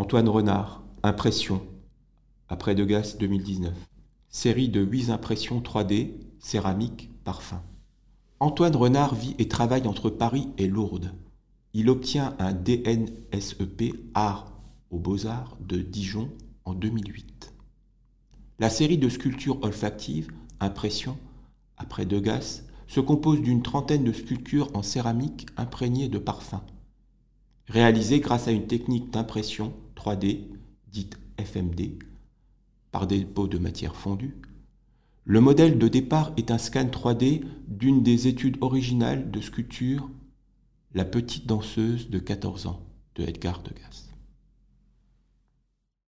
Antoine Renard, Impression, après Degas 2019. Série de 8 impressions 3D, céramique, parfum. Antoine Renard vit et travaille entre Paris et Lourdes. Il obtient un DNSEP Art aux Beaux-Arts de Dijon en 2008. La série de sculptures olfactives, Impression, après Degas, se compose d'une trentaine de sculptures en céramique imprégnées de parfums, réalisées grâce à une technique d'impression 3D, dite FMD, par dépôt de matière fondue. Le modèle de départ est un scan 3D d'une des études originales de sculpture La petite danseuse de 14 ans de Edgar Degas.